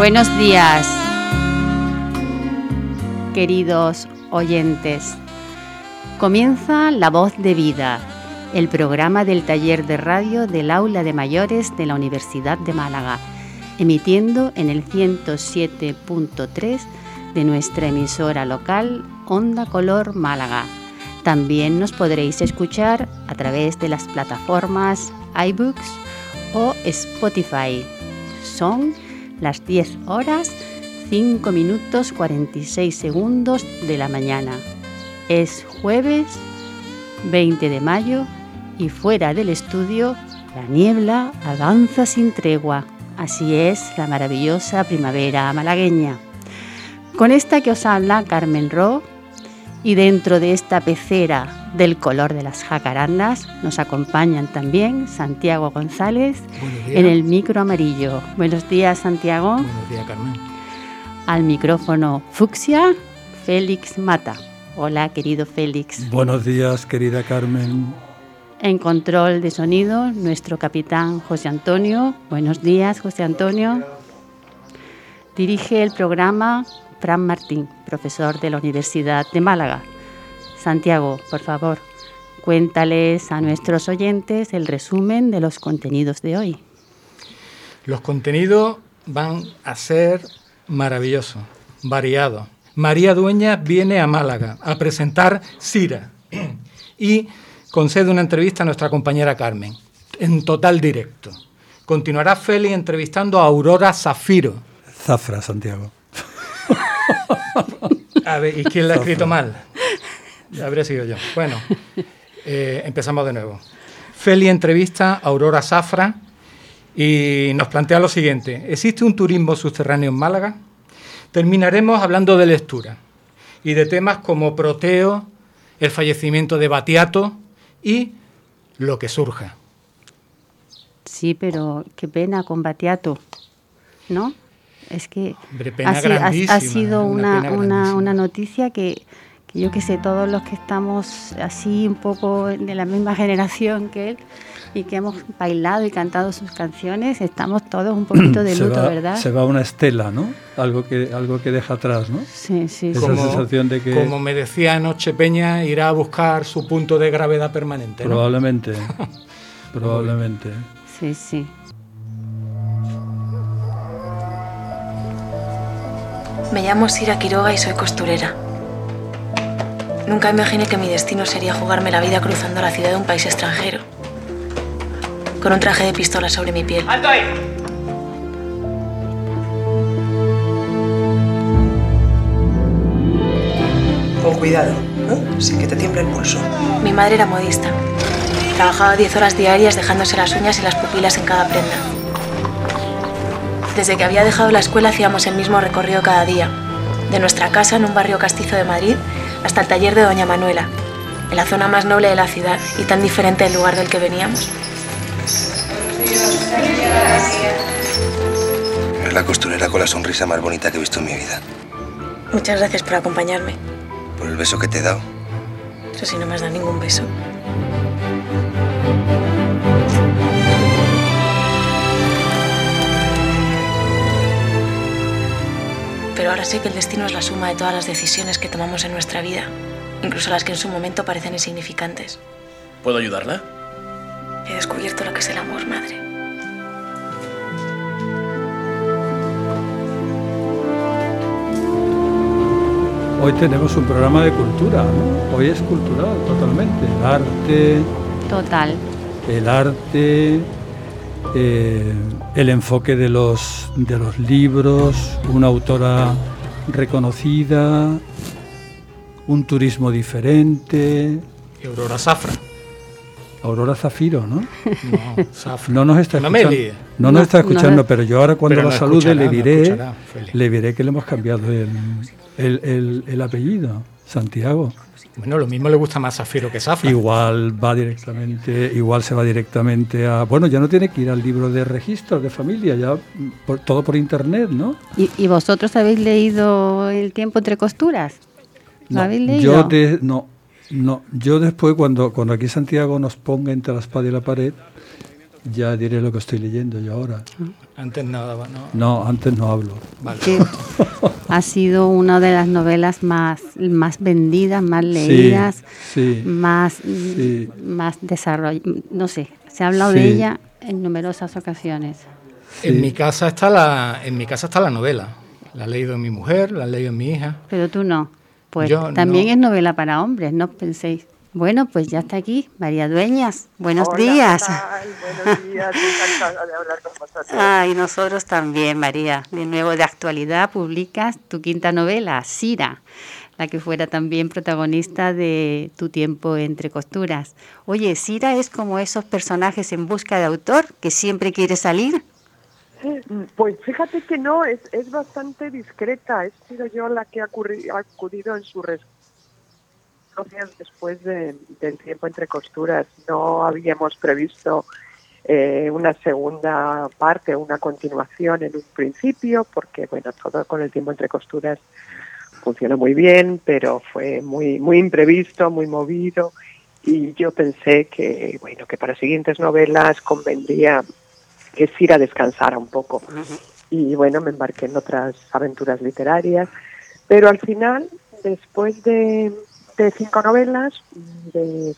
Buenos días, queridos oyentes. Comienza La Voz de Vida, el programa del taller de radio del aula de mayores de la Universidad de Málaga, emitiendo en el 107.3 de nuestra emisora local Onda Color Málaga. También nos podréis escuchar a través de las plataformas iBooks o Spotify. Son las 10 horas 5 minutos 46 segundos de la mañana. Es jueves 20 de mayo y fuera del estudio la niebla avanza sin tregua. Así es la maravillosa primavera malagueña. Con esta que os habla Carmen Ro y dentro de esta pecera del color de las jacarandas nos acompañan también Santiago González en el micro amarillo. Buenos días Santiago. Buenos días Carmen. Al micrófono fucsia, Félix Mata. Hola querido Félix. Buenos días querida Carmen. En control de sonido, nuestro capitán José Antonio. Buenos días José Antonio. Dirige el programa Fran Martín, profesor de la Universidad de Málaga. Santiago, por favor, cuéntales a nuestros oyentes el resumen de los contenidos de hoy. Los contenidos van a ser maravillosos, variados. María Dueña viene a Málaga a presentar Cira y concede una entrevista a nuestra compañera Carmen, en total directo. Continuará Feli entrevistando a Aurora Zafiro. Zafra, Santiago. A ver, ¿y quién la ha escrito mal? Habría sido yo. Bueno, eh, empezamos de nuevo. Feli entrevista a Aurora Zafra y nos plantea lo siguiente. ¿Existe un turismo subterráneo en Málaga? Terminaremos hablando de lectura y de temas como Proteo, el fallecimiento de Batiato y lo que surja. Sí, pero qué pena con Batiato, ¿no? Es que Hombre, ha, ha- sido una una, una, una noticia que, que yo que sé, todos los que estamos así un poco de la misma generación que él y que hemos bailado y cantado sus canciones, estamos todos un poquito de se, luto, va, ¿verdad? se va una estela, ¿no? Algo que, algo que deja atrás, ¿no? Sí, sí, Esa sí. sensación de que como me decía anoche Peña, irá a buscar su punto de gravedad permanente. ¿no? probablemente, probablemente. sí, sí. Me llamo Sira Quiroga y soy costurera. Nunca imaginé que mi destino sería jugarme la vida cruzando la ciudad de un país extranjero. Con un traje de pistola sobre mi piel. Con cuidado, ¿no? sin que te tiemble el pulso. Mi madre era modista. Trabajaba 10 horas diarias dejándose las uñas y las pupilas en cada prenda. Desde que había dejado la escuela hacíamos el mismo recorrido cada día. De nuestra casa en un barrio castizo de Madrid hasta el taller de Doña Manuela, en la zona más noble de la ciudad y tan diferente del lugar del que veníamos. Eres la costurera con la sonrisa más bonita que he visto en mi vida. Muchas gracias por acompañarme. Por el beso que te he dado. Eso sí, no me has dado ningún beso. Pero ahora sé que el destino es la suma de todas las decisiones que tomamos en nuestra vida, incluso las que en su momento parecen insignificantes. ¿Puedo ayudarla? He descubierto lo que es el amor, madre. Hoy tenemos un programa de cultura, ¿no? Hoy es cultural totalmente. El arte, Total. el arte, eh, el enfoque de los, de los libros, una autora reconocida, un turismo diferente. Y Aurora Zafra. Aurora Zafiro, ¿no? No, Zafra. No nos está No escuchando. líe. No nos No, está no. escuchando, pero yo ahora cuando la no salude le no diré, le diré que le hemos cambiado el, el- el- el apellido, Santiago. Bueno, lo mismo le gusta más Zafiro que Zafra. Igual va directamente, igual se va directamente a, bueno, ya no tiene que ir al libro de registro de familia, ya por- todo por internet, ¿no? ¿Y, y vosotros habéis leído El tiempo entre costuras? ¿Lo No, habéis leído? Yo de- no, no, yo después cuando, cuando aquí Santiago nos ponga entre la espada y la pared, ya diré lo que estoy leyendo yo ahora. Antes nada, no. No, antes no hablo. Vale. ha sido una de las novelas más, más vendidas, más leídas, más, más desarrolladas. No sé, se ha hablado de ella en numerosas ocasiones. En mi casa está la, en mi casa está la novela. La ha leído mi mujer, la ha leído mi hija. Pero tú no. Pues también es novela para hombres, no penséis. Bueno, pues ya está aquí María Dueñas. Buenos días. Buenos días, encantada de hablar con vosotros. Ay, nosotros también, María. De nuevo, de actualidad, publicas tu quinta novela, Sira, la que fuera también protagonista de Tu tiempo entre costuras. Oye, Sira es como esos personajes en busca de autor que siempre quiere salir. Pues fíjate que no, es, es bastante discreta. He sido yo la que ha acudido en su respuesta después del tiempo entre costuras. No habíamos previsto eh, una segunda parte, una continuación en un principio, porque bueno, todo con el tiempo entre costuras funcionó muy bien, pero fue muy muy imprevisto, muy movido y yo pensé que bueno que para siguientes novelas convendría que Sira descansara un poco. Y bueno, me embarqué en otras aventuras literarias, pero al final, después de, de cinco novelas, de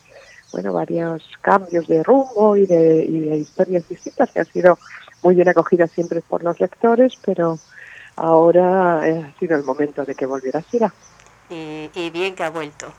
bueno, varios cambios de rumbo y de, y de historias distintas que han sido muy bien acogidas siempre por los lectores, pero ahora ha sido el momento de que volviera Sira. Y, bien que ha vuelto.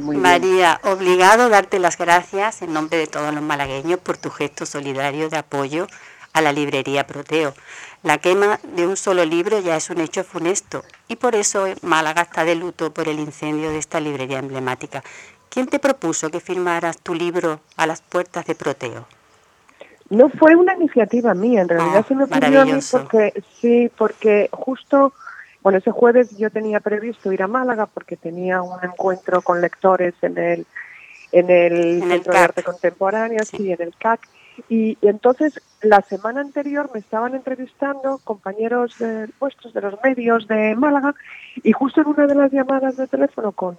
María, obligado a darte las gracias en nombre de todos los malagueños por tu gesto solidario de apoyo a la librería Proteo. La quema de un solo libro ya es un hecho funesto y por eso Málaga está de luto por el incendio de esta librería emblemática. ¿Quién te propuso que firmaras tu libro a las puertas de Proteo? No fue una iniciativa mía, en realidad ah, se me ocurrió a mí porque sí, porque justo bueno, ese jueves yo tenía previsto ir a Málaga porque tenía un encuentro con lectores en el en el, Centro de Arte Contemporáneo, sí. en el CAC, y, entonces la semana anterior me estaban entrevistando compañeros de, vuestros de los medios de Málaga y justo en una de las llamadas de teléfono con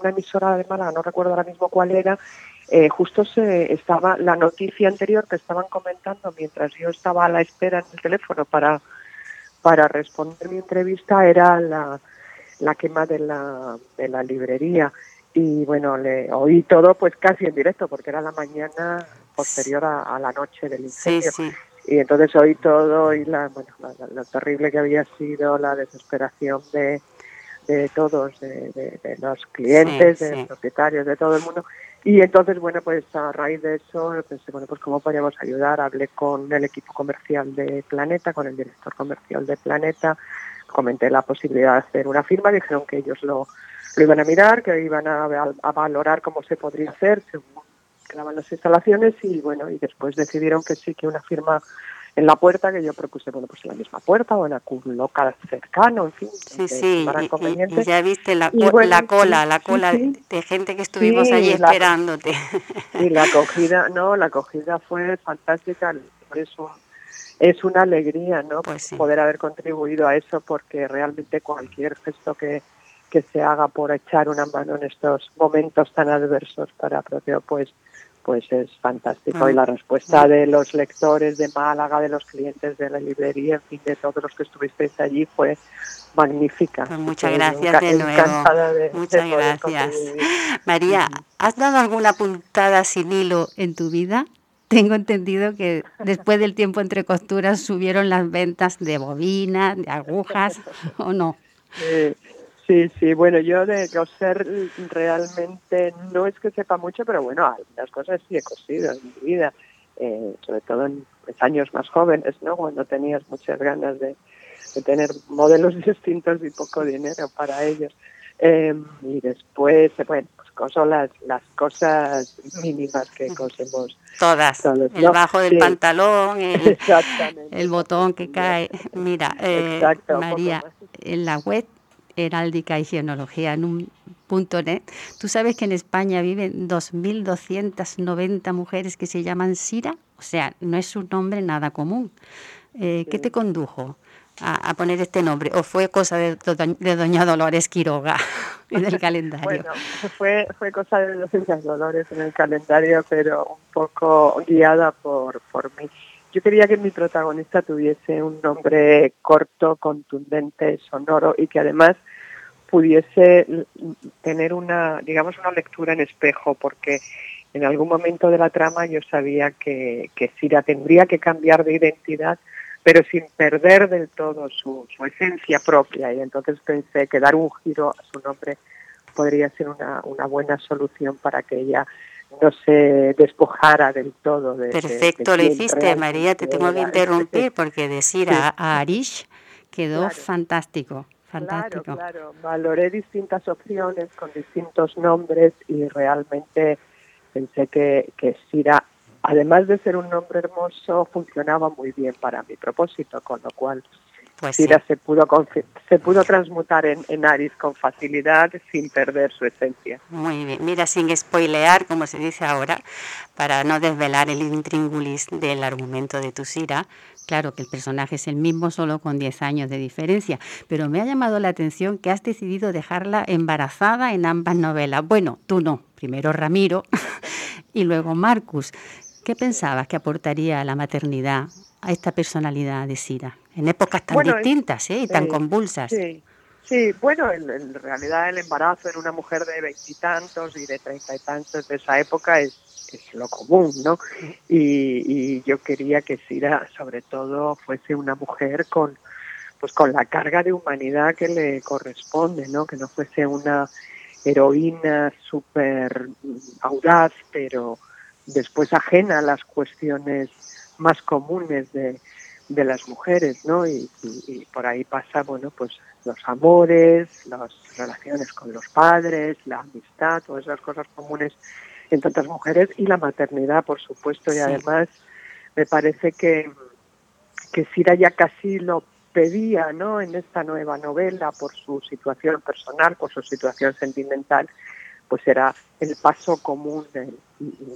una emisora de Málaga, no recuerdo ahora mismo cuál era, eh, justo se estaba la noticia anterior que estaban comentando mientras yo estaba a la espera en el teléfono para, para responder mi entrevista era la, la quema de la, de la librería. Y bueno, le oí todo pues casi en directo porque era la mañana posterior a, la noche del incendio. Y entonces oí todo y la, bueno, lo terrible que había sido, la desesperación de, de todos, de, los clientes, de los propietarios, de todo el mundo. Y entonces, bueno, pues a raíz de eso pensé, bueno, pues cómo podríamos ayudar. Hablé con el equipo comercial de Planeta, con el director comercial de Planeta, comenté la posibilidad de hacer una firma, dijeron que ellos lo, lo iban a mirar, que iban a, a valorar cómo se podría hacer según quedaban las instalaciones y bueno, y después decidieron que sí, que una firma en la puerta que yo propuse, bueno, pues en la misma puerta o en algún local cercano, en fin. Sí, sí, y, ya viste la, la cola, la cola de gente que estuvimos allí esperándote. Y la acogida, no, la acogida fue fantástica, por eso es una alegría, ¿no? Pues Poder haber contribuido a eso porque realmente cualquier gesto que, que se haga por echar una mano en estos momentos tan adversos para propio, pues pues es fantástico. Y la respuesta de los lectores de Málaga, de los clientes de la librería, en fin, de todos los que estuvisteis allí fue magnífica. Pues muchas gracias de nuevo. muchas gracias. María, ¿has dado alguna puntada sin hilo en tu vida? Tengo entendido que después del tiempo entre costuras subieron las ventas de bobinas, de agujas, ¿o no? Sí, sí, bueno, yo de coser realmente no es que sepa mucho, pero bueno, algunas cosas sí he cosido en mi vida, eh, sobre todo en años más jóvenes, ¿no? Cuando tenías muchas ganas de, tener modelos distintos y poco dinero para ellos. Em, y después, bueno, pues coso las, las cosas mínimas que cosemos. Todas. el bajo del pantalón, el, el, botón que cae. Mira, eh, María, en la web heráldica y genealogía en un punto net. Tú sabes que en España viven 2.290 mujeres que se llaman Sira, o sea, no es un nombre nada común. Eh, ¿Qué te condujo? a, poner este nombre? ¿O fue cosa de, doña Dolores Quiroga en el calendario? Bueno, fue, fue cosa de doña Dolores en el calendario, pero un poco guiada por, por mí. Yo quería que mi protagonista tuviese un nombre corto, contundente, sonoro y que además pudiese tener una, digamos, una lectura en espejo, porque en algún momento de la trama yo sabía que, que Sira tendría que cambiar de identidad pero sin perder del todo su, esencia propia. Y entonces pensé que dar un giro a su nombre podría ser una, una buena solución para que ella no se despojara del todo de Perfecto, lo hiciste, María, te tengo que interrumpir porque decir a, Arish quedó fantástico. Fantástico. Claro, claro. Valoré distintas opciones con distintos nombres y realmente pensé que, que Sira además de ser un nombre hermoso, funcionaba muy bien para mi propósito, con lo cual pues se pudo se pudo transmutar en, en, Aris con facilidad sin perder su esencia. Muy bien, mira, sin spoilear, como se dice ahora, para no desvelar el intríngulis del argumento de tu Sira, claro que el personaje es el mismo, solo con 10 años de diferencia, pero me ha llamado la atención que has decidido dejarla embarazada en ambas novelas. Bueno, tú no, primero Ramiro y luego Marcus. ¿Qué pensabas que aportaría la maternidad a esta personalidad de Sira? En épocas tan distintas ¿eh? y tan convulsas. Sí, sí. bueno, en, realidad el embarazo en una mujer de veintitantos y, de treinta y tantos de esa época es, es lo común, ¿no? Y, yo quería que Sira, sobre todo, fuese una mujer con pues con la carga de humanidad que le corresponde, ¿no? Que no fuese una heroína súper audaz, pero después ajena a las cuestiones más comunes de, de las mujeres, ¿no? Y, por ahí pasa, bueno, pues los amores, las relaciones con los padres, la amistad, todas esas cosas comunes en tantas mujeres y la maternidad, por supuesto, y además me parece que, que Sira ya casi lo pedía, ¿no? En esta nueva novela por su situación personal, por su situación sentimental, pues era el paso común y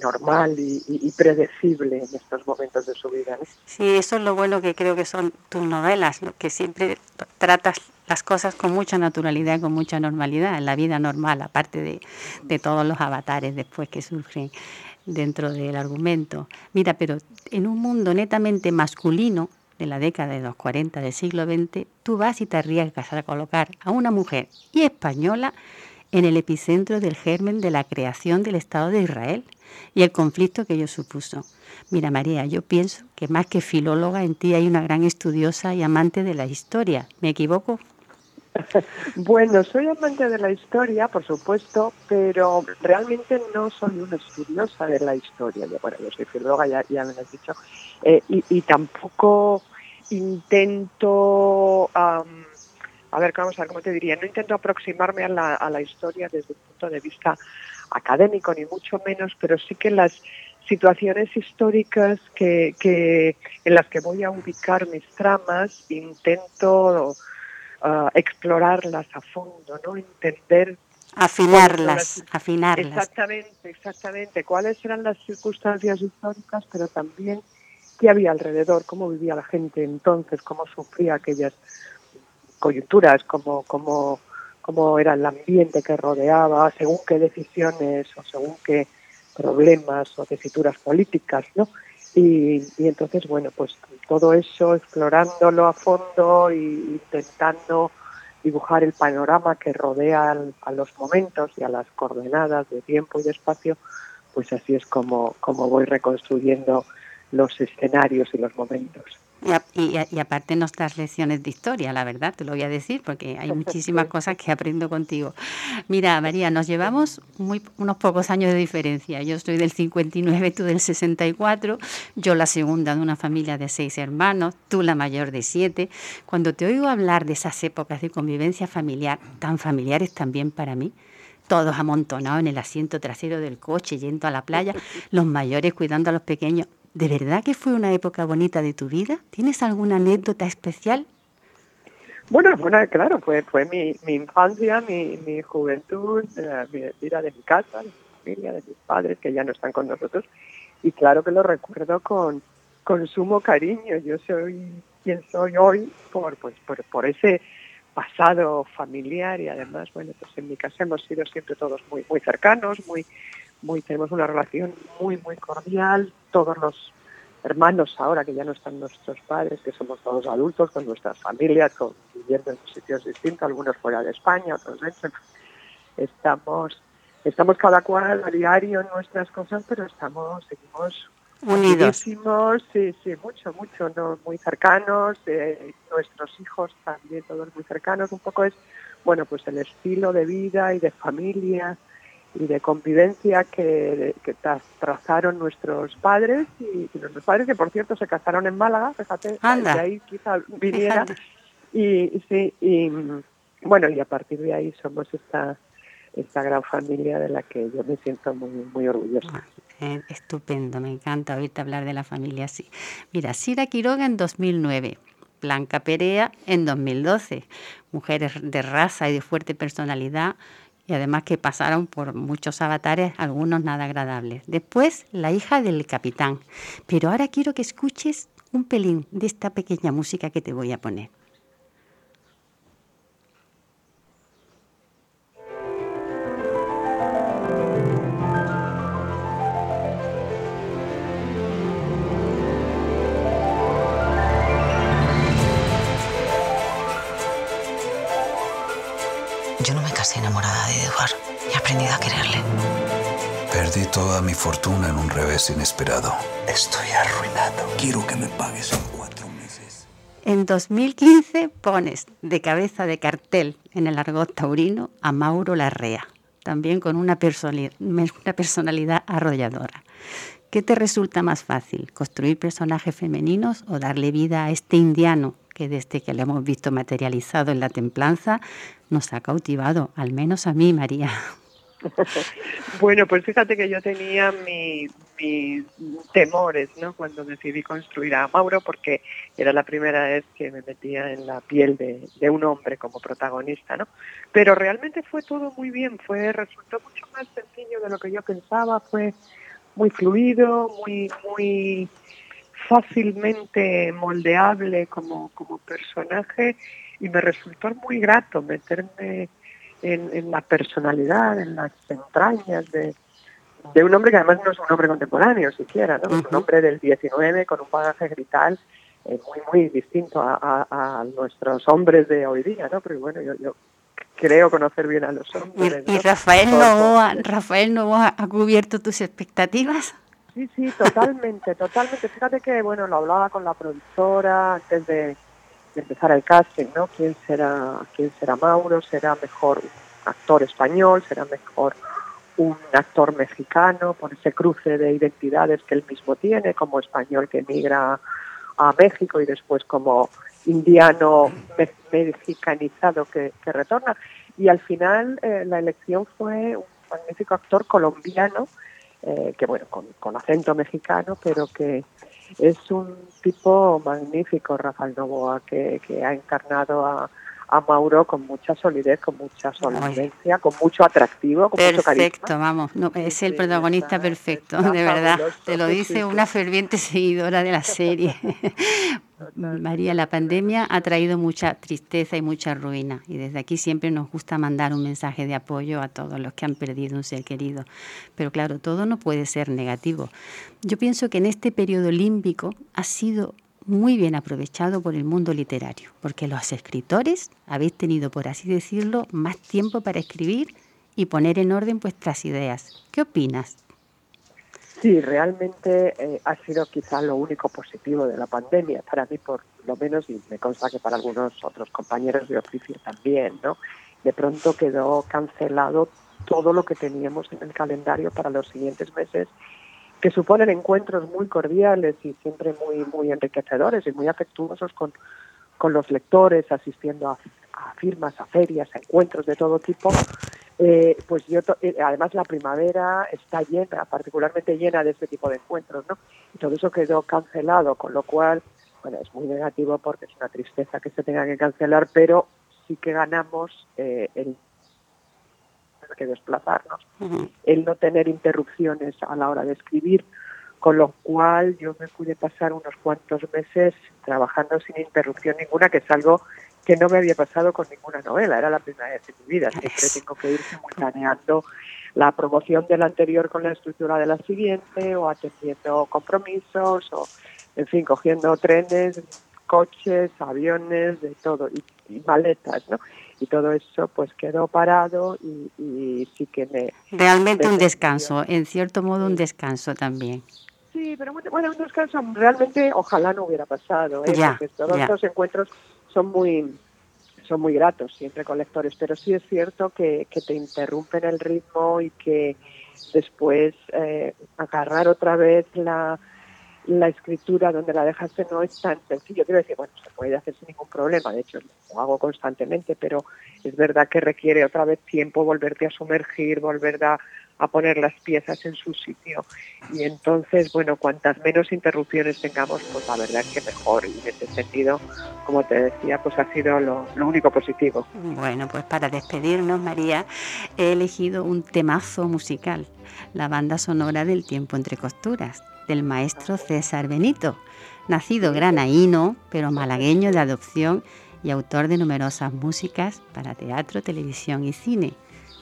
normal y, predecible en estos momentos de su vida. Sí, eso es lo bueno que creo que son tus novelas, que siempre tratas las cosas con mucha naturalidad, con mucha normalidad, en la vida normal, aparte de, de todos los avatares después que surgen dentro del argumento. Mira, pero en un mundo netamente masculino, de la década de los 40 del siglo XX, tú vas y te arriesgas a colocar a una mujer y española en el epicentro del germen de la creación del Estado de Israel y el conflicto que ello supuso. Mira, María, yo pienso que más que filóloga en ti hay una gran estudiosa y amante de la historia. ¿Me equivoco? Bueno, soy amante de la historia, por supuesto, pero realmente no soy una estudiosa de la historia. Bueno, yo soy filóloga, ya, ya me lo has dicho, eh, y, tampoco intento a ver, vamos a ver, ¿cómo te diría? No intento aproximarme a la, a la historia desde un punto de vista académico, ni mucho menos, pero sí que las situaciones históricas que, que en las que voy a ubicar mis tramas, intento uh, explorarlas a fondo, ¿no? Entender afinarlas, afinarlas. Exactamente, exactamente. ¿Cuáles eran las circunstancias históricas, pero también qué había alrededor, cómo vivía la gente entonces, cómo sufría aquellas coyunturas, como, como, como era el ambiente que rodeaba, según qué decisiones o según qué problemas o tesituras políticas, ¿no? Y, entonces, bueno, pues todo eso explorándolo a fondo e intentando dibujar el panorama que rodea a los momentos y a las coordenadas de tiempo y de espacio, pues así es como, como voy reconstruyendo los escenarios y los momentos. Y, y, aparte nos das lecciones de historia, la verdad, te lo voy a decir, porque hay muchísimas cosas que aprendo contigo. Mira, María, nos llevamos muy, unos pocos años de diferencia. Yo soy del 59, tú del 64, yo la segunda de una familia de seis hermanos, tú la mayor de siete. Cuando te oigo hablar de esas épocas de convivencia familiar, tan familiares también para mí, todos amontonados en el asiento trasero del coche, yendo a la playa, los mayores cuidando a los pequeños, ¿De verdad que fue una época bonita de tu vida? ¿Tienes alguna anécdota especial? Bueno, bueno claro, fue, fue mi, mi infancia, mi, mi juventud, eh, mi vida de mi casa, de mi familia, de mis padres, que ya no están con nosotros. Y claro que lo recuerdo con, con sumo cariño. Yo soy quién soy hoy por, pues, por, por ese pasado familiar y además, bueno, pues en mi casa hemos sido siempre todos muy, muy cercanos, muy, muy, tenemos una relación muy, muy cordial, todos los hermanos ahora que ya no están nuestros padres, que somos todos adultos con nuestras familias, con, viviendo en sitios distintos, algunos fuera de España, otros dentro. Estamos, estamos cada cual a diario en nuestras cosas, pero estamos, seguimos unidos. Sí, sí, mucho, mucho, ¿no? muy cercanos, eh, nuestros hijos también todos muy cercanos, un poco es, bueno, pues el estilo de vida y de familia y de convivencia que, que trazaron nuestros padres y, nuestros padres que por cierto se casaron en Málaga, fíjate, de ahí quizá viniera y sí, y bueno, y a partir de ahí somos esta esta gran familia de la que yo me siento muy, muy orgullosa. Ah, eh, estupendo, me encanta oírte hablar de la familia así. Mira, Sira Quiroga en 2009, Blanca Perea en 2012, mujeres de raza y de fuerte personalidad y además que pasaron por muchos avatares, algunos nada agradables. Después, la hija del capitán. Pero ahora quiero que escuches un pelín de esta pequeña música que te voy a poner. enamorada de Eduard. He aprendido a quererle. Perdí toda mi fortuna en un revés inesperado. Estoy arruinado. Quiero que me pagues en cuatro meses. En 2015 pones de cabeza de cartel en el argot taurino a Mauro Larrea, también con una personalidad, una personalidad arrolladora. ¿Qué te resulta más fácil, construir personajes femeninos o darle vida a este indiano que desde que lo hemos visto materializado en la templanza nos ha cautivado, al menos a mí, María. bueno, pues fíjate que yo tenía mis temores, ¿no? Cuando decidí construir a Mauro, porque era la primera vez que me metía en la piel de, un hombre como protagonista, ¿no? Pero realmente fue todo muy bien, fue resultó mucho más sencillo de lo que yo pensaba, fue muy fluido, muy muy fácilmente moldeable como, como personaje y me resultó muy grato meterme en, la personalidad, en las entrañas de, de, un hombre que además no es un hombre contemporáneo siquiera, ¿no? Un hombre del 19 con un bagaje grital eh, muy, muy distinto a, a, nuestros hombres de hoy día, ¿no? Pero bueno, yo, yo creo conocer bien a los hombres. ¿Y, Rafael Novoa, Rafael Novoa ha cubierto tus expectativas? Sí, sí, totalmente, totalmente. Fíjate que, bueno, lo hablaba con la productora antes de, empezar el casting, ¿no? ¿Quién será, quién será Mauro? ¿Será mejor un actor español? ¿Será mejor un actor mexicano por ese cruce de identidades que él mismo tiene, como español que emigra a México y después como indiano mexicanizado que, retorna? Y al final eh, la elección fue un magnífico actor colombiano eh, que bueno, con, acento mexicano, pero que es un tipo magnífico, Rafael Novoa, que, que ha encarnado a, a Mauro con mucha solidez, con mucha solvencia, con mucho atractivo, con perfecto, mucho carisma. Perfecto, vamos, es el protagonista perfecto, de verdad. Te lo dice una ferviente seguidora de la serie. María, la pandemia ha traído mucha tristeza y mucha ruina y desde aquí siempre nos gusta mandar un mensaje de apoyo a todos los que han perdido un ser querido. Pero claro, todo no puede ser negativo. Yo pienso que en este periodo límbico ha sido muy bien aprovechado por el mundo literario, porque los escritores habéis tenido, por así decirlo, más tiempo para escribir y poner en orden vuestras ideas. ¿Qué opinas? Sí, realmente eh, ha sido quizá lo único positivo de la pandemia, para mí por lo menos, y me consta que para algunos otros compañeros de oficio también, ¿no? De pronto quedó cancelado todo lo que teníamos en el calendario para los siguientes meses, que suponen encuentros muy cordiales y siempre muy, muy enriquecedores y muy afectuosos con, con los lectores, asistiendo a, firmas, a ferias, a encuentros de todo tipo, eh, pues yo eh, además la primavera está llena, particularmente llena de este tipo de encuentros, ¿no? Todo eso quedó cancelado, con lo cual, bueno, es muy negativo porque es una tristeza que se tenga que cancelar, pero sí que ganamos eh, el que desplazarnos, el no tener interrupciones a la hora de escribir, con lo cual yo me pude pasar unos cuantos meses trabajando sin interrupción ninguna, que es algo que no me había pasado con ninguna novela, era la primera vez en mi vida, siempre tengo que ir simultaneando la promoción de la anterior con la estructura de la siguiente o atendiendo compromisos o, en fin, cogiendo trenes, coches, aviones, de todo, y, maletas, ¿no? Y todo eso pues quedó parado y, sí que me... Realmente un descanso, en cierto modo un descanso también. Sí, pero bueno, un descanso realmente ojalá no hubiera pasado, ¿eh? porque todos estos encuentros son muy son muy gratos siempre con lectores, pero sí es cierto que, que te interrumpen el ritmo y que después eh, agarrar otra vez la, la escritura donde la dejaste no es tan sencillo. Quiero decir, bueno, se puede hacer sin ningún problema, de hecho lo hago constantemente, pero es verdad que requiere otra vez tiempo volverte a sumergir, volver a, a poner las piezas en su sitio. Y entonces, bueno, cuantas menos interrupciones tengamos, pues la verdad es que mejor. Y en ese sentido, como te decía, pues ha sido lo, único positivo. Bueno, pues para despedirnos, María, he elegido un temazo musical, la banda sonora del tiempo entre costuras, del maestro César Benito, nacido granaíno, pero malagueño de adopción y autor de numerosas músicas para teatro, televisión y cine.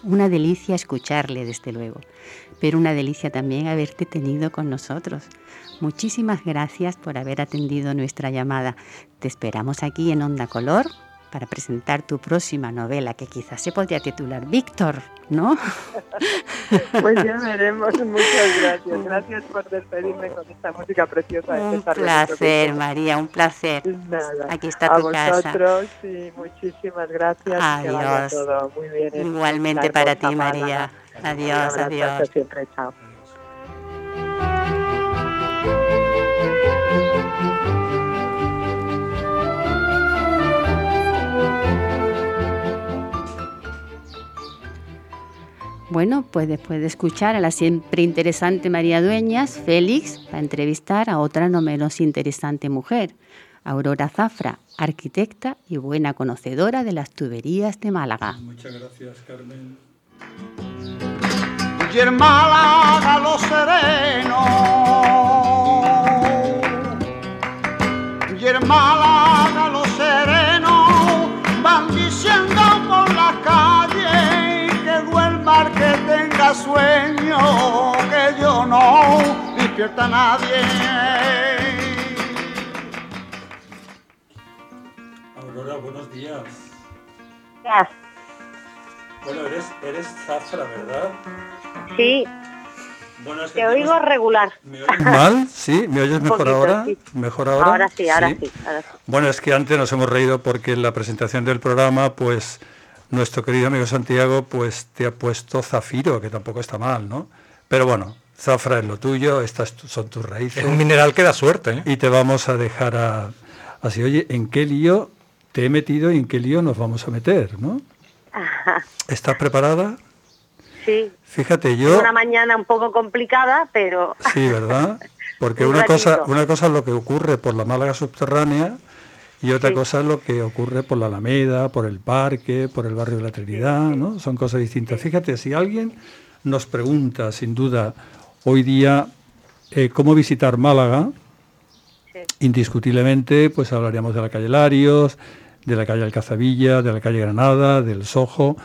Una delicia escucharle, desde luego, pero una delicia también haberte tenido con nosotros. Muchísimas gracias por haber atendido nuestra llamada. Te esperamos aquí en Onda Color para presentar tu próxima novela, que quizás se podría titular Víctor, ¿no? Pues ya veremos. Muchas gracias. Gracias por despedirme con esta música preciosa. Un placer, María, un placer. Aquí está tu a vosotros, Sí, muchísimas gracias. Adiós. Muy bien. Igualmente para ti, María. Adiós, adiós. Siempre, chao. Bueno, pues después de escuchar a la siempre interesante María Dueñas, Félix va a entrevistar a otra no menos interesante mujer, Aurora Zafra, arquitecta y buena conocedora de las tuberías de Málaga. Muchas gracias, Carmen. Y Málaga lo sereno, Málaga despierta a nadie. Aurora, buenos días. Gracias. Bueno, eres, eres Zafra, ¿verdad? Sí. Bueno, Te oigo regular. ¿Me oyes mal? ¿Sí? ¿Me oyes mejor ahora? ¿Mejor ahora? Ahora sí, ahora sí, ahora sí. Bueno, es que antes nos hemos reído porque en la presentación del programa, pues nuestro querido amigo Santiago pues te ha puesto zafiro, que tampoco está mal, ¿no? Pero bueno, zafra es lo tuyo, estas son tus raíces. Es un mineral que da suerte. ¿eh? Y te vamos a dejar a, así, oye, ¿en qué lío te he metido y en qué lío nos vamos a meter, ¿no? ¿Estás preparada? Sí. Fíjate, yo... Una mañana un poco complicada, pero... Sí, ¿verdad? Porque una cosa, una cosa es lo que ocurre por la Málaga subterránea y otra cosa es lo que ocurre por la Alameda, por el parque, por el barrio de la Trinidad, ¿no? Son cosas distintas. Fíjate, si alguien nos pregunta, sin duda, hoy día eh, cómo visitar Málaga, indiscutiblemente, pues hablaríamos de la calle Larios, de la calle Alcazabilla, de la calle Granada, del Sojo.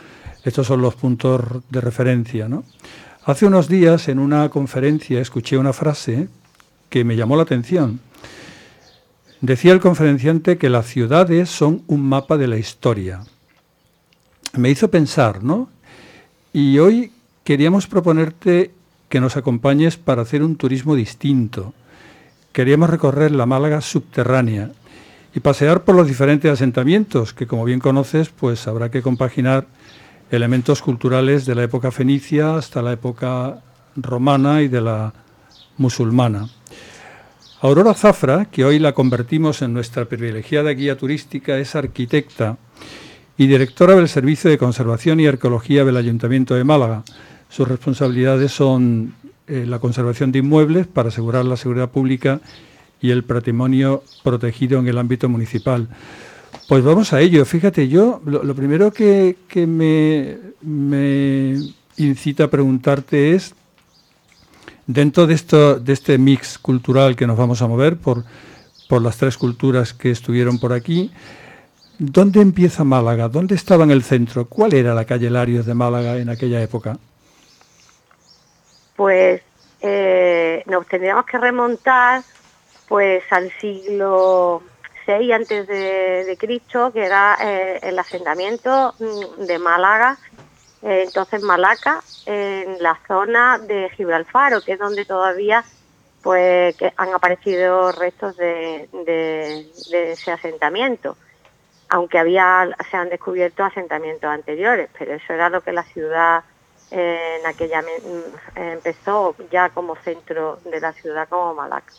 Estos son los puntos de referencia, ¿no? Hace unos días, en una conferencia, escuché una frase que me llamó la atención Decía el conferenciante que las ciudades son un mapa de la historia. Me hizo pensar, ¿no? Y hoy queríamos proponerte que nos acompañes para hacer un turismo distinto. Queríamos recorrer la Málaga subterránea y pasear por los diferentes asentamientos, que como bien conoces, pues habrá que compaginar elementos culturales de la época fenicia hasta la época romana y de la musulmana. Aurora Zafra, que hoy la convertimos en nuestra privilegiada guía turística, es arquitecta y directora del Servicio de Conservación y Arqueología del Ayuntamiento de Málaga. Sus responsabilidades son eh, la conservación de inmuebles para asegurar la seguridad pública y el patrimonio protegido en el ámbito municipal. Pues vamos a ello. Fíjate, yo lo, primero que, me, me incita a preguntarte es dentro de, esto, de este mix cultural que nos vamos a mover por, por las tres culturas que estuvieron por aquí, ¿dónde empieza Málaga? ¿Dónde estaba en el centro? ¿Cuál era la calle Larios de Málaga en aquella época? Pues eh, nos tendríamos que remontar pues al siglo VI antes de, Cristo, que era eh, el asentamiento mm, de Málaga, eh, entonces Malaca, en la zona de Gibralfaro, que es donde todavía pues que han aparecido restos de, ese asentamiento, aunque había se han descubierto asentamientos anteriores, pero eso era lo que la ciudad en aquella empezó ya como centro de la ciudad como Malaca.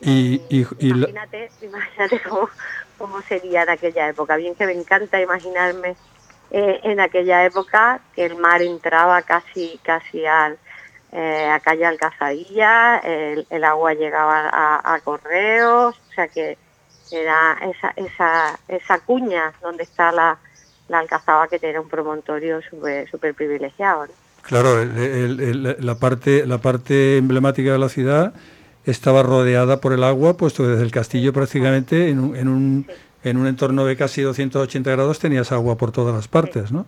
Y, imagínate, imagínate cómo, sería en aquella época. Bien que me encanta imaginarme eh, en aquella época que el mar entraba casi casi al eh, a calle Alcazadilla, el, el agua llegaba a, correos, o sea que era esa, esa, esa cuña donde está la, la Alcazaba que tiene un promontorio súper super privilegiado. Claro, la, parte, la parte emblemática de la ciudad estaba rodeada por el agua, puesto que desde el castillo prácticamente en un, en un, en un entorno de casi 280 grados tenías agua por todas las partes, ¿no?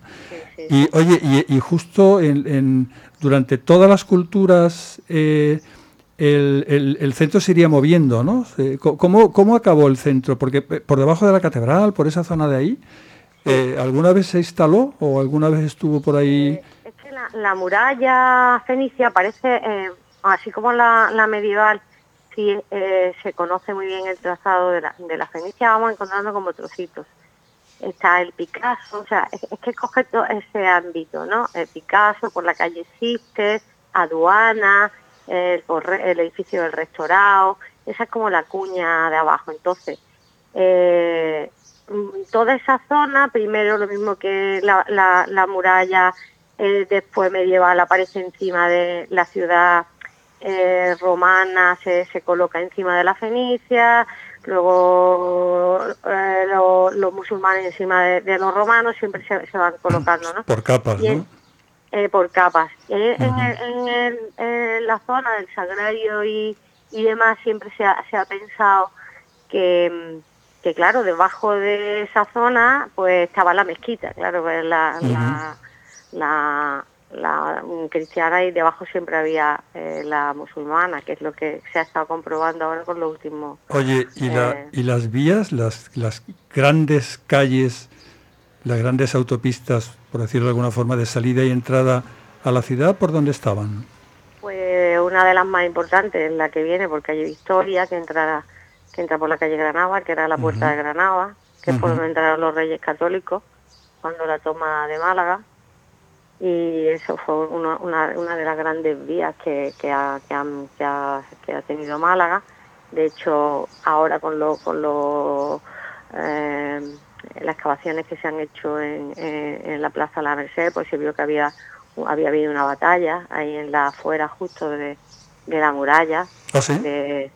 y oye, y, justo en, durante todas las culturas eh, el, el, centro se iría moviendo, ¿no? ¿Cómo, ¿Cómo acabó el centro? Porque eh, por debajo de la catedral, por esa zona de ahí, eh, ¿Alguna vez se instaló o alguna vez estuvo por ahí? es que la, muralla fenicia parece, eh, así como la, medieval, sí eh, se conoce muy bien el trazado de la, de la fenicia, vamos encontrando como trocitos. Está el Picasso, o sea, es, que escoge todo ese ámbito, ¿no? El Picasso por la calle Sistes, Aduana, el, edificio del restaurado, esa es como la cuña de abajo. Entonces, eh, toda esa zona, primero lo mismo que la, la, muralla eh, después medieval aparece encima de la ciudad eh, romana, se, se coloca encima de la fenicia, luego eh, los musulmanes encima de, los romanos siempre se, van colocando, ¿no? Por capas, ¿no? por capas. en, la zona del sagrario y, y demás siempre se ha, se ha pensado que mm, que claro, debajo de esa zona pues estaba la mezquita, claro, pues la, la, la, cristiana y debajo siempre había eh, la musulmana, que es lo que se ha estado comprobando ahora con los últimos... Oye, ¿y, la, eh, ¿y las vías, las, las grandes calles, las grandes autopistas, por decirlo de alguna forma, de salida y entrada a la ciudad, por dónde estaban? Pues una de las más importantes, la que viene porque hay Victoria, que entrará que entra por la calle Granada, que era la puerta de Granada, que es por donde entraron los reyes católicos cuando la toma de Málaga. Y eso fue una, una, de las grandes vías que, que, ha, que, ha, que, ha, tenido Málaga. De hecho, ahora con, lo, con lo, eh, las excavaciones que se han hecho en, en, la Plaza La Merced, pues se vio que había, había habido una batalla ahí en la afuera justo de, de la muralla, ¿Ah, de,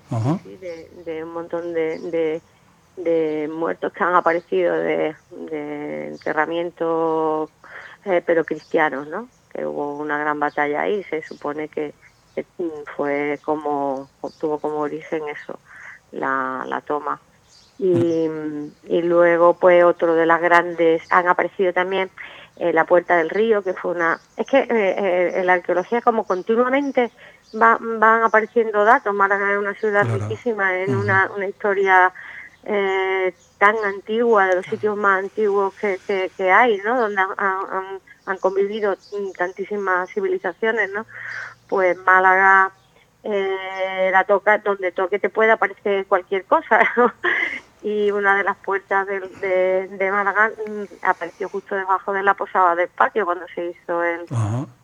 un montón de, de, muertos que han aparecido de, de enterramientos, eh, pero cristianos, ¿no? Que hubo una gran batalla ahí, se supone que, fue como, tuvo como origen eso, la, la toma. Y, y, luego pues otro de las grandes han aparecido también eh, la puerta del río que fue una es que eh, en la arqueología como continuamente van apareciendo datos. Málaga es una ciudad riquísima en una, una historia eh, tan antigua, de los sitios más antiguos que, que, hay, ¿no? Donde han, han, convivido tantísimas civilizaciones, ¿no? Pues Málaga eh, la toca donde toque te puede aparecer cualquier cosa y una de las puertas de, de, Málaga mm, apareció justo debajo de la posada del patio cuando se hizo el,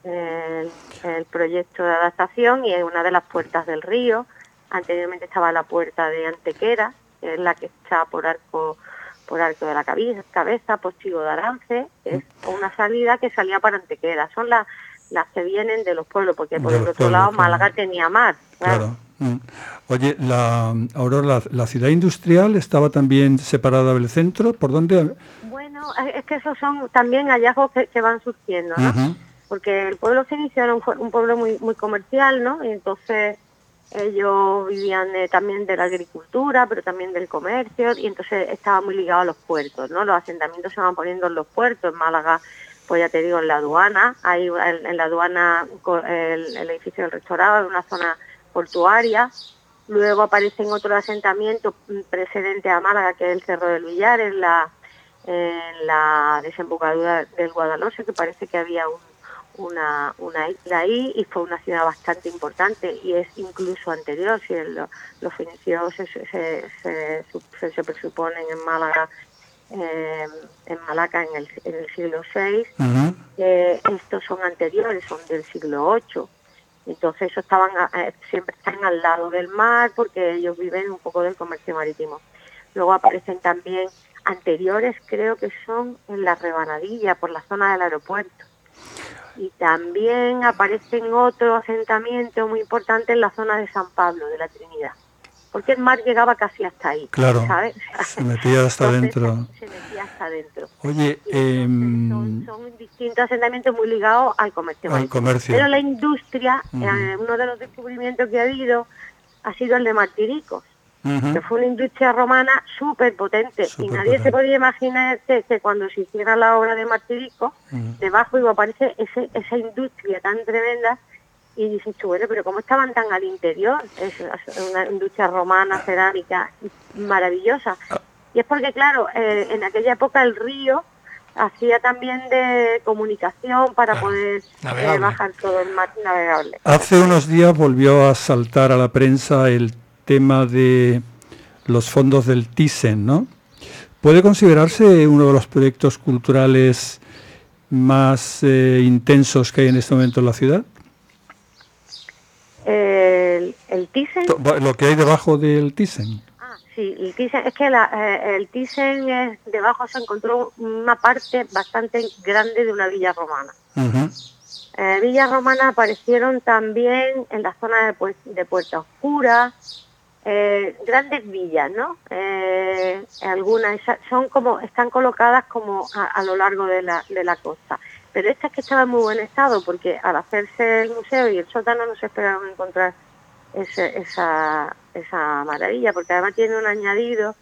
el, proyecto de adaptación y es una de las puertas del río. Anteriormente estaba la puerta de Antequera, que es la que está por arco por arco de la cabeza, cabeza postigo de Arance, es una salida que salía para Antequera. Son las las que vienen de los pueblos, porque por el otro lado Málaga tenía mar. Claro. Oye, la Aurora, la, ciudad industrial estaba también separada del centro, ¿por dónde? Bueno, es que esos son también hallazgos que, van surgiendo, ¿no? porque el pueblo fenicio era un, un pueblo muy, muy comercial, ¿no? Y entonces ellos vivían también de la agricultura, pero también del comercio, y entonces estaba muy ligado a los puertos, ¿no? Los asentamientos se van poniendo en los puertos, en Málaga, pues ya te digo, en la aduana, hay en, la aduana el, el edificio del restaurado, en una zona portuaria, luego aparecen otros asentamientos precedentes a Málaga, que es el Cerro del Villar, en la, en la desembocadura del Guadalhorce, que parece que había un una, una isla ahí y fue una ciudad bastante importante y es incluso anterior, si los fenicios se, se, se, se, presuponen en Málaga, eh, en Malaca en el, en el siglo VI, eh, estos son anteriores, son del siglo VIII. Entonces eso estaban eh, siempre están al lado del mar porque ellos viven un poco del comercio marítimo. Luego aparecen también anteriores, creo que son en la Rebanadilla, por la zona del aeropuerto y también aparecen otro asentamiento muy importante en la zona de San Pablo, de la Trinidad. Porque el mar llegaba casi hasta ahí. Claro. Se metía hasta adentro. Se metía hasta adentro. Oye, em, son, distintos asentamientos muy ligados al comercio. Al comercio. Pero la industria, eh, uno de los descubrimientos que ha habido ha sido el de Martiricos que fue una industria romana súper potente y nadie se podía imaginar que, cuando se hiciera la obra de Martirico, debajo iba a aparecer ese, esa industria tan tremenda y dices bueno, pero ¿cómo estaban tan al interior? Es una industria romana, cerámica, maravillosa. Y es porque, claro, eh, en aquella época el río hacía también de comunicación para poder eh, bajar todo el mar navegable. Hace unos días volvió a saltar a la prensa el tema de los fondos del Thyssen, ¿no? ¿Puede considerarse uno de los proyectos culturales más eh, intensos que hay en este momento en la ciudad? El, el Thyssen. Lo que hay debajo del Thyssen. Ah, sí, el Thyssen, es que la, eh, el Thyssen es, debajo se encontró una parte bastante grande de una villa romana. Eh, villas romanas aparecieron también en la zona de, de Puerta Oscura, eh, grandes villas, ¿no? Algunas son como están colocadas como a, lo largo de la, de la costa, pero esta es que estaba en muy buen estado porque al hacerse el museo y el sótano no se esperaron encontrar esa, esa maravilla, porque además tiene un añadido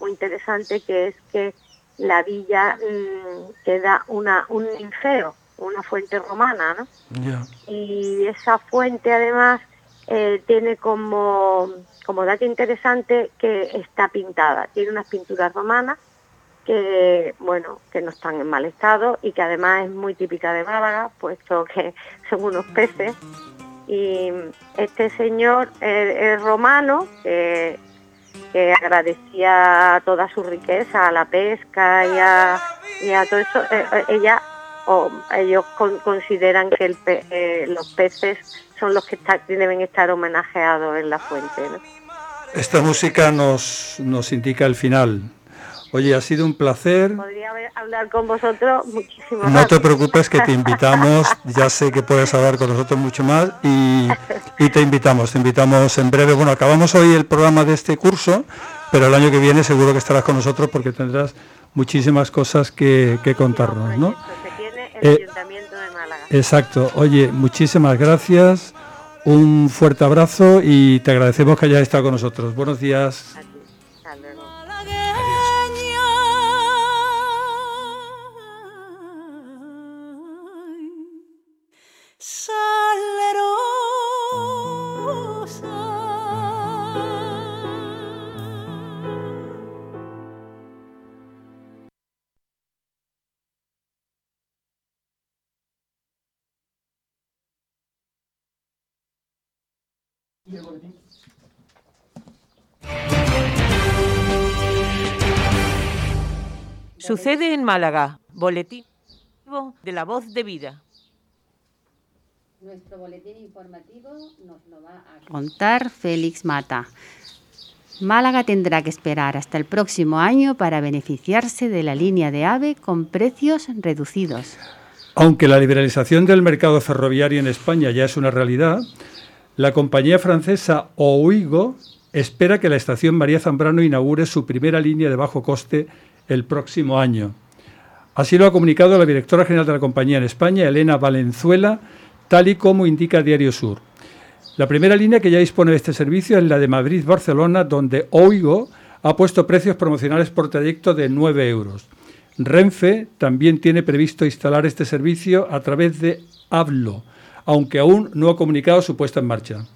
muy interesante que es que la villa mm, queda una un ninfeo, una fuente romana, ¿no? Y esa fuente además eh, tiene como, como dato interesante que está pintada. Tiene unas pinturas romanas que, bueno, que no están en mal estado y que además es muy típica de Málaga, puesto que son unos peces. Y este señor es romano, que, agradecía toda su riqueza a la pesca y a, y a todo eso. Eh, eh, ella ellos consideran que el los peces son los que deben estar homenajeados en la fuente. Esta música nos, nos indica el final. Oye, ha sido un placer. Podría hablar con vosotros muchísimo más. No te preocupes que te invitamos, ya sé que puedes hablar con nosotros mucho más y, y, te invitamos, te invitamos en breve. Bueno, acabamos hoy el programa de este curso, pero el año que viene seguro que estarás con nosotros porque tendrás muchísimas cosas que, que contarnos, ¿no? eh. Exacto. Oye, muchísimas gracias, un fuerte abrazo y te agradecemos que hayas estado con nosotros. Buenos días. Sucede en Málaga, boletín de la voz de vida. Nuestro boletín informativo nos lo va a contar Félix Mata. Málaga tendrá que esperar hasta el próximo año para beneficiarse de la línea de AVE con precios reducidos. Aunque la liberalización del mercado ferroviario en España ya es una realidad, la compañía francesa OUIGO espera que la estación María Zambrano inaugure su primera línea de bajo coste el próximo año. Así lo ha comunicado la directora general de la compañía en España, Elena Valenzuela, tal y como indica Diario Sur. La primera línea que ya dispone de este servicio es la de Madrid-Barcelona, donde Oigo ha puesto precios promocionales por trayecto de 9 euros. Renfe también tiene previsto instalar este servicio a través de Hablo, aunque aún no ha comunicado su puesta en marcha.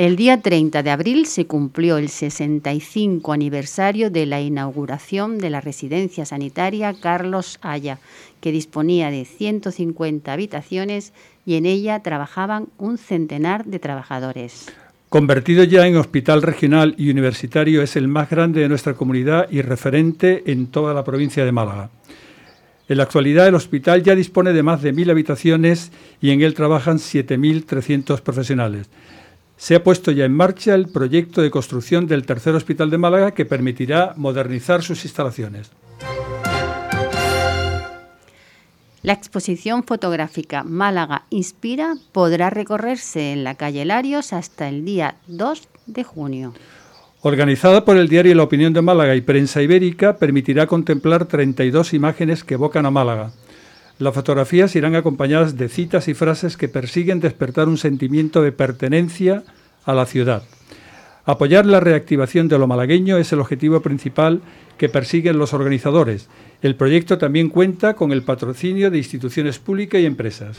El día 30 de abril se cumplió el 65 aniversario de la inauguración de la residencia sanitaria Carlos Haya, que disponía de 150 habitaciones y en ella trabajaban un centenar de trabajadores. Convertido ya en hospital regional y universitario, es el más grande de nuestra comunidad y referente en toda la provincia de Málaga. En la actualidad el hospital ya dispone de más de mil habitaciones y en él trabajan 7.300 profesionales se ha puesto ya en marcha el proyecto de construcción del tercer hospital de Málaga que permitirá modernizar sus instalaciones. La exposición fotográfica Málaga Inspira podrá recorrerse en la calle Larios hasta el día 2 de junio. Organizada por el diario La Opinión de Málaga y Prensa Ibérica, permitirá contemplar 32 imágenes que evocan a Málaga. Las fotografías irán acompañadas de citas y frases que persiguen despertar un sentimiento de pertenencia a la ciudad. Apoyar la reactivación de lo malagueño es el objetivo principal que persiguen los organizadores. El proyecto también cuenta con el patrocinio de instituciones públicas y empresas.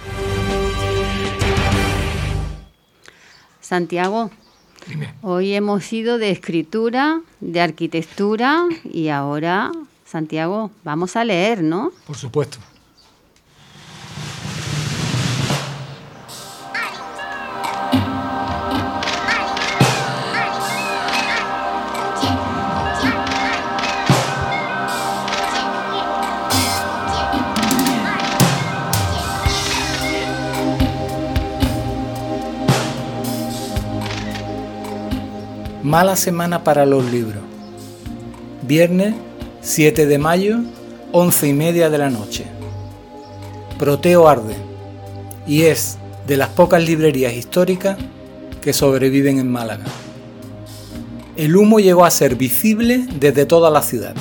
Santiago, hoy hemos ido de escritura, de arquitectura y ahora, Santiago, vamos a leer, ¿no? Por supuesto. Mala semana para los libros. Viernes 7 de mayo, 11 y media de la noche. Proteo arde y es de las pocas librerías históricas que sobreviven en Málaga. El humo llegó a ser visible desde toda la ciudad.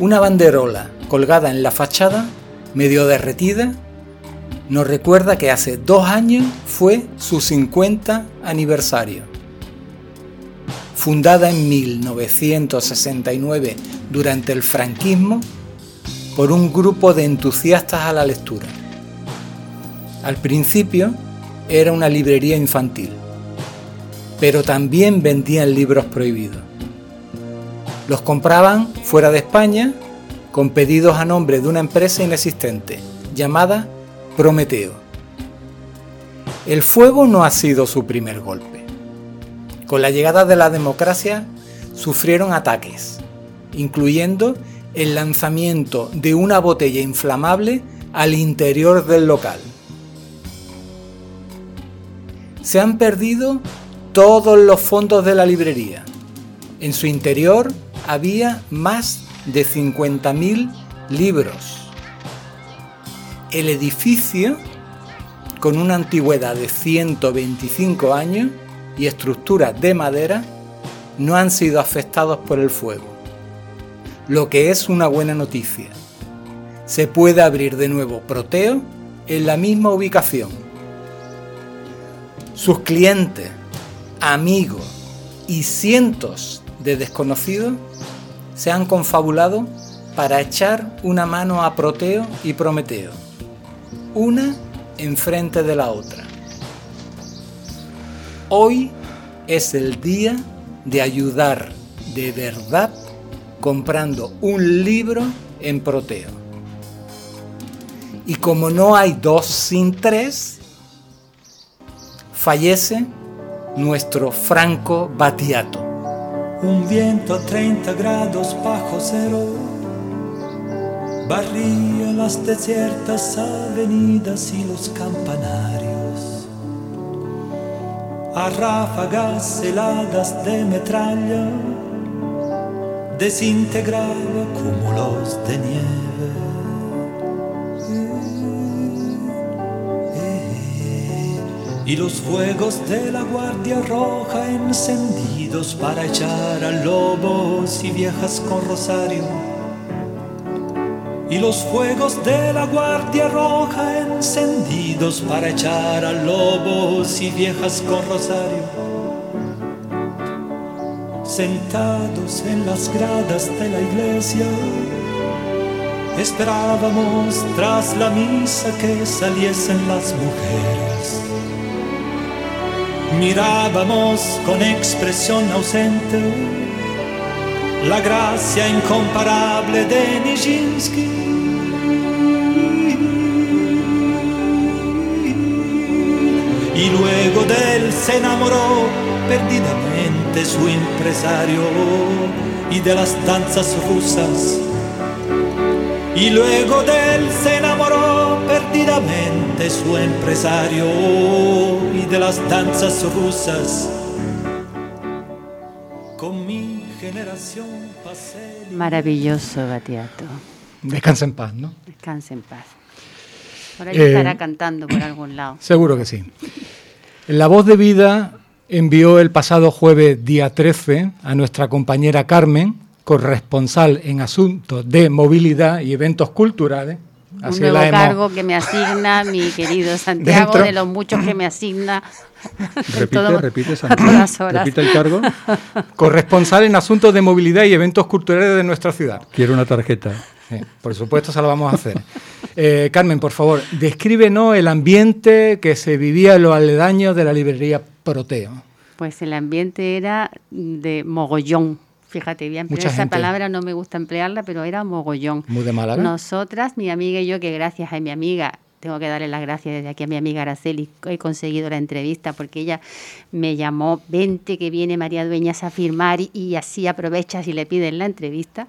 Una banderola colgada en la fachada, medio derretida, nos recuerda que hace dos años fue su 50 aniversario fundada en 1969 durante el franquismo por un grupo de entusiastas a la lectura. Al principio era una librería infantil, pero también vendían libros prohibidos. Los compraban fuera de España con pedidos a nombre de una empresa inexistente llamada Prometeo. El fuego no ha sido su primer golpe. Con la llegada de la democracia sufrieron ataques, incluyendo el lanzamiento de una botella inflamable al interior del local. Se han perdido todos los fondos de la librería. En su interior había más de 50.000 libros. El edificio, con una antigüedad de 125 años, y estructuras de madera no han sido afectados por el fuego, lo que es una buena noticia. Se puede abrir de nuevo Proteo en la misma ubicación. Sus clientes, amigos y cientos de desconocidos se han confabulado para echar una mano a Proteo y Prometeo, una enfrente de la otra. Hoy es el día de ayudar de verdad comprando un libro en Proteo. Y como no hay dos sin tres, fallece nuestro Franco Battiato. Un viento a 30 grados bajo cero barría las desiertas avenidas y los campanarios a ráfagas heladas de metralla, desintegraba cúmulos de nieve. y los fuegos de la Guardia Roja encendidos para echar a lobos y viejas con rosario. Y los fuegos de la Guardia Roja encendidos para echar a lobos y viejas con rosario. Sentados en las gradas de la iglesia, esperábamos tras la misa que saliesen las mujeres mirábamos con expresión ausente la gracia incomparable de Nijinsky. Y luego de él se enamoró perdidamente su empresario y de las danzas rusas. Y luego de él se enamoró perdidamente su empresario y de las danzas rusas. Con mi generación pasé. Maravilloso, Batiato. Descansa en paz, ¿no? Descansa en paz. Por ahí Eh, estará cantando por algún lado. Seguro que sí. La voz de vida envió el pasado jueves día 13 a nuestra compañera Carmen, corresponsal en asuntos de movilidad y eventos culturales. Un nuevo cargo que me asigna mi querido Santiago, Dentro- de los muchos que me asigna. Repite, todo- repite, Santiago. todas horas. Repite el cargo. Corresponsal en asuntos de movilidad y eventos culturales de nuestra ciudad. Quiero una tarjeta. Sí, por supuesto, se la vamos a hacer. Eh, Carmen, por favor, descríbenos el ambiente que se vivía en los aledaños de la librería Proteo. Pues el ambiente era de mogollón. Fíjate, voy a emplear Mucha esa gente. palabra, no me gusta emplearla, pero era mogollón. Muy de Málaga. Nosotras, mi amiga y yo, que gracias a mi amiga, tengo que darle las gracias desde aquí a mi amiga Araceli, he conseguido la entrevista porque ella me llamó, vente que viene María Dueñas a firmar y, y así aprovechas y le piden la entrevista.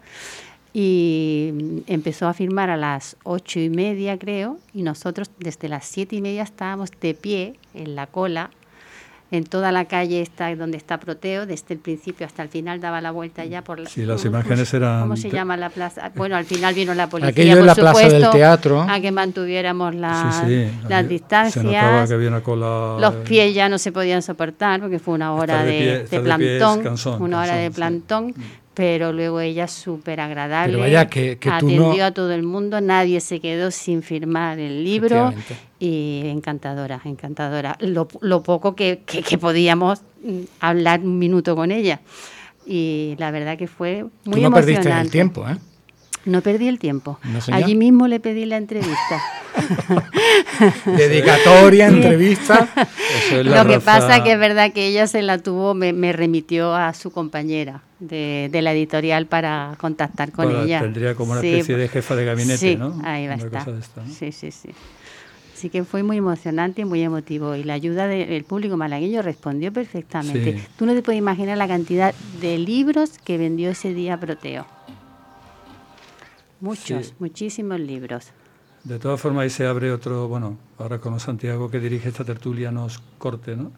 Y empezó a firmar a las ocho y media, creo, y nosotros desde las siete y media estábamos de pie en la cola en toda la calle está donde está Proteo, desde el principio hasta el final daba la vuelta ya por la, Sí, las ¿cómo- imágenes cómo- eran- ¿Cómo se llama la plaza? Bueno, al final vino la policía, Aquello por la plaza del supuesto, teatro. a que mantuviéramos las, sí, sí. las había- Se notaba distancias. que había una cola. Los pies ya no se podían soportar porque fue una hora de de, pie- de estar de pie es plantón, una hora de sí. Pero luego ella súper agradable, Pero vaya, que- que tú atendió no- a todo el mundo, nadie se quedó sin firmar el libro y encantadora, encantadora. Lo, lo poco que, que- que podíamos mm, hablar un minuto con ella y la verdad que fue muy Tú no emocionante. perdiste el tiempo, ¿eh? No perdí el tiempo. No. Allí mismo le pedí la entrevista. Dedicatoria, entrevista. Eso es la Lo que raza- pasa que es verdad que ella se la tuvo, me, me remitió a su compañera de, de la editorial para contactar con ella. Tendría como una Sí, especie de jefa de gabinete, sí, ¿no? ahí va a estar. Sí, sí, sí. Así que fue muy emocionante y muy emotivo. Y la ayuda del público malagueño respondió perfectamente. Sí. Tú no te puedes imaginar la cantidad de libros que vendió ese día Proteo. Muchos, Sí. muchísimos libros. De todas formas, ahí se abre otro, bueno, ahora con Santiago que dirige esta tertulia nos corte, ¿no?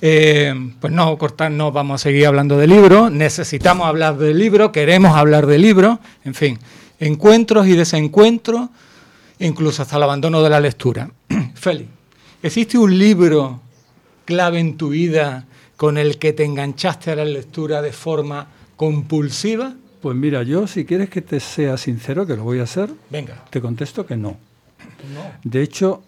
Eh, pues no, cortar, no vamos a seguir hablando de libros. Necesitamos hablar de libros, queremos hablar de libros. En fin, encuentros y desencuentros, incluso hasta el abandono de la lectura. Félix, ¿existe un libro clave en tu vida con el que te enganchaste a la lectura de forma compulsiva? Pues mira, yo si quieres que te sea sincero, que lo voy a hacer, Venga. te contesto que no. De hecho,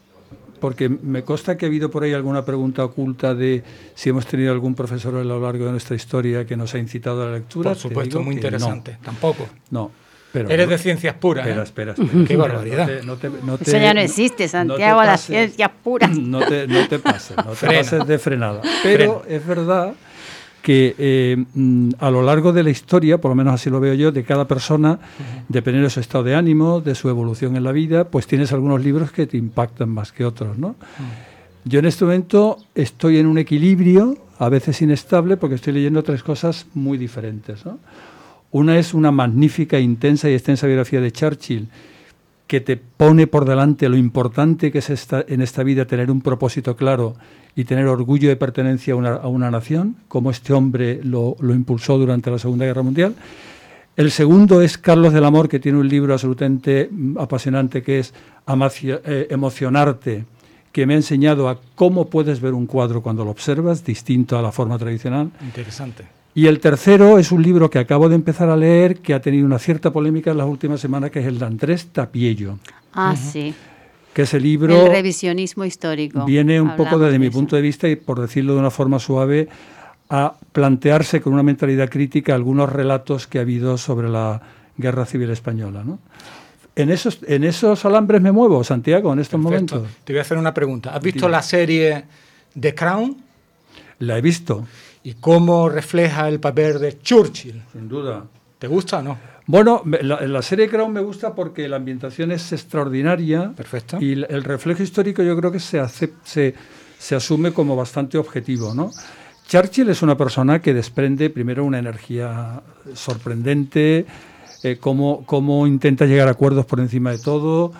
porque me consta que ha habido por ahí alguna pregunta oculta de si hemos tenido algún profesor a lo largo de nuestra historia que nos ha incitado a la lectura. Por supuesto, muy no. interesante. Tampoco. No. Pero Eres de ciencias puras. Espera, ¿eh? espera, espera. Qué barbaridad. no te- no te- no Eso te- ya no no- existe, Santiago, las pases- ciencias puras. No te, no te pases, no te Frena. pases de frenada. Pero es verdad que eh, mm, a lo largo de la historia, por lo menos así lo veo yo, de cada persona, dependiendo de su estado de ánimo, de su evolución en la vida, pues tienes algunos libros que te impactan más que otros, ¿no? Yo en este momento estoy en un equilibrio, a veces inestable, porque estoy leyendo tres cosas muy diferentes, ¿no? Una es una magnífica, intensa y extensa biografía de Churchill, que te pone por delante lo importante que es esta, en esta vida tener un propósito claro y tener orgullo de pertenencia a una, a una nación, como este hombre lo, lo impulsó durante la Segunda Guerra Mundial. El segundo es Carlos del Amor, que tiene un libro absolutamente mm, apasionante que es eh, Emocionarte, que me ha enseñado a cómo puedes ver un cuadro cuando lo observas, distinto a la forma tradicional. Interesante. Y el tercero es un libro que acabo de empezar a leer, que ha tenido una cierta polémica en las últimas semanas, que es el de Andrés Tapiello. Ah, sí. Que ese libro... El revisionismo histórico. Viene un poco desde mi punto de vista y, por decirlo de una forma suave, a plantearse con una mentalidad crítica algunos relatos que ha habido sobre la guerra civil española. ¿no? En esos, en esos alambres me muevo, Santiago, en estos momentos. Te voy a hacer una pregunta. ¿Has visto la serie The Crown? La he visto. ¿Y cómo refleja el papel de Churchill? Sin duda. ¿Te gusta o no? Bueno, la, la serie Crown me gusta porque la ambientación es extraordinaria. Perfecto. Y el, reflejo histórico yo creo que se, se, se asume como bastante objetivo, ¿no? Churchill es una persona que desprende primero una energía sorprendente, eh, cómo, intenta llegar a acuerdos por encima de todo,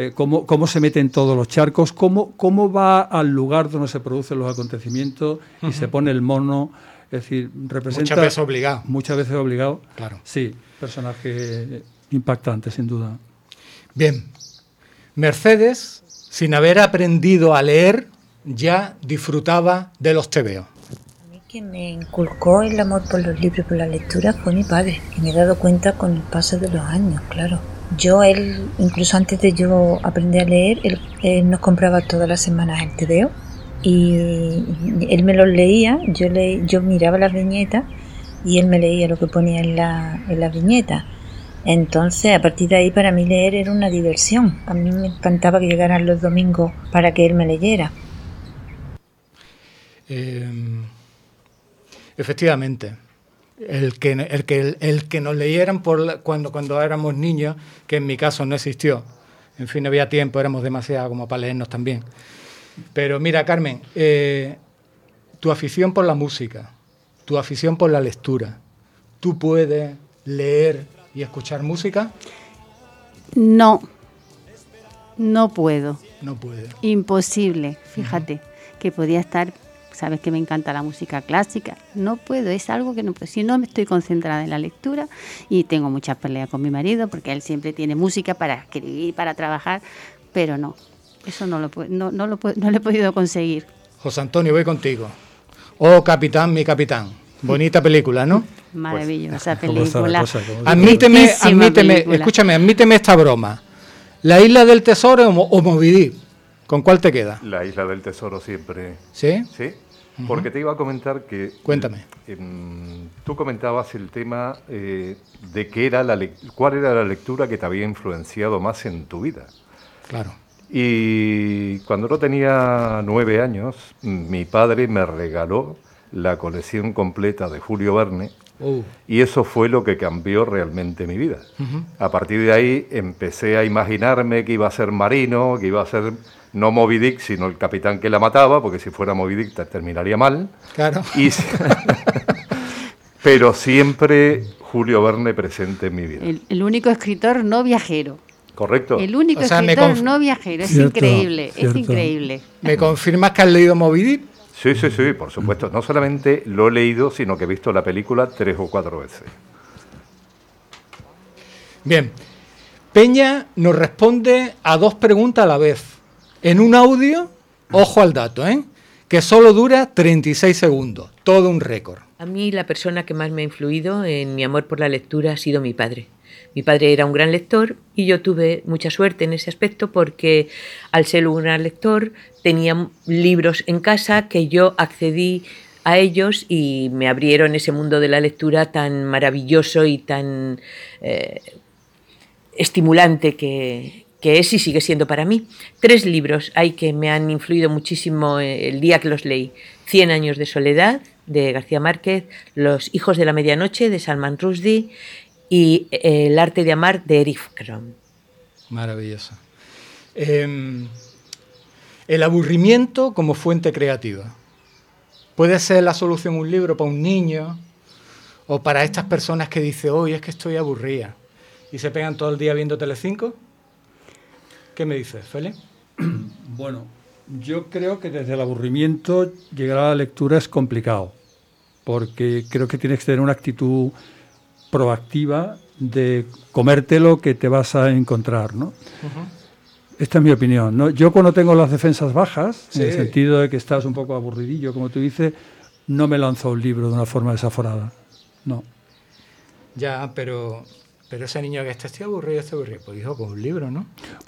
eh, cómo, se mete en todos los charcos, cómo, cómo va al lugar donde se producen los acontecimientos y se pone el mono. Es decir, representa. Muchas veces obligado. Muchas veces obligado. Claro. Sí, personaje impactante, sin duda. Bien. Mercedes, sin haber aprendido a leer, ya disfrutaba de los tebeos. Quien me inculcó el amor por los libros y por la lectura fue mi padre, y me he dado cuenta con el paso de los años, claro. Yo, él, incluso antes de yo aprender a leer, él, nos compraba todas las semanas el TVO y él me los leía, yo, le, yo miraba las viñetas y él me leía lo que ponía en la, en la viñeta. Entonces, a partir de ahí, para mí leer era una diversión. A mí me encantaba que llegaran los domingos para que él me leyera. Eh, Efectivamente. El que, el que, el que nos leyeran por cuando, cuando éramos niños, que en mi caso no existió. En fin, no había tiempo, éramos demasiado como para leernos también. Pero mira, Carmen, eh, tu afición por la música, tu afición por la lectura, ¿tú puedes leer y escuchar música? No, no puedo. No puedo. Imposible, fíjate, que podía estar sabes que me encanta la música clásica, no puedo, es algo que no puedo. Si no me estoy concentrada en la lectura y tengo muchas peleas con mi marido porque él siempre tiene música para escribir, para trabajar, pero no, eso no lo, no, no lo, no lo he podido conseguir. José Antonio, voy contigo. Oh, capitán, mi capitán. Bonita película, ¿no? Maravillosa película. admíteme, admíteme, escúchame, admíteme esta broma. ¿La isla del tesoro o Movidí? ¿Con cuál te queda? La isla del tesoro siempre. ¿Sí? Sí. Porque te iba a comentar que... Cuéntame. Em, tú comentabas el tema eh, de qué era la cuál era la lectura que te había influenciado más en tu vida. Claro. Y cuando yo tenía nueve años, mi padre me regaló la colección completa de Julio Verne. Uh. Y eso fue lo que cambió realmente mi vida. A partir de ahí empecé a imaginarme que iba a ser marino, que iba a ser no Moby Dick, sino el capitán que la mataba, porque si fuera Moby Dick terminaría mal. Claro. pero siempre Julio Verne presente en mi vida. El, único escritor no viajero. Correcto. El único escritor no viajero. Es increíble, es increíble. ¿Me confirmas que has leído Moby Dick? Sí, sí, sí, por supuesto. No solamente lo he leído, sino que he visto la película tres o cuatro veces. Bien. Peña nos responde a dos preguntas a la vez en un audio, ojo al dato, ¿eh? que solo dura 36 segundos, todo un récord. A mí la persona que más me ha influido en mi amor por la lectura ha sido mi padre. Mi padre era un gran lector y yo tuve mucha suerte en ese aspecto porque al ser un gran lector tenía libros en casa que yo accedí a ellos y me abrieron ese mundo de la lectura tan maravilloso y tan eh, estimulante que, que es y sigue siendo para mí. Tres libros hay que me han influido muchísimo eh, el día que los leí. Cien años de soledad, de García Márquez, Los hijos de la medianoche, de Salman Rushdie, y eh, El arte de amar, de Erich Fromm. Maravilloso. Em, el aburrimiento como fuente creativa. ¿Puede ser la solución un libro para un niño o para estas personas que dicen, hoy es que estoy aburrida y se pegan todo el día viendo Telecinco? ¿Qué me dices, Feli? Bueno, yo creo que desde el aburrimiento llegar a la lectura es complicado, porque creo que tienes que tener una actitud proactiva de comerte lo que te vas a encontrar, ¿no? Esta es mi opinión. ¿no? Yo cuando tengo las defensas bajas, Sí. en el sentido de que estás un poco aburridillo, como tú dices, no me lanzo un libro de una forma desaforada. No. Ya, pero, pero ese niño que está estoy aburrido, estoy aburrido. Pues hijo, con un libro, ¿no?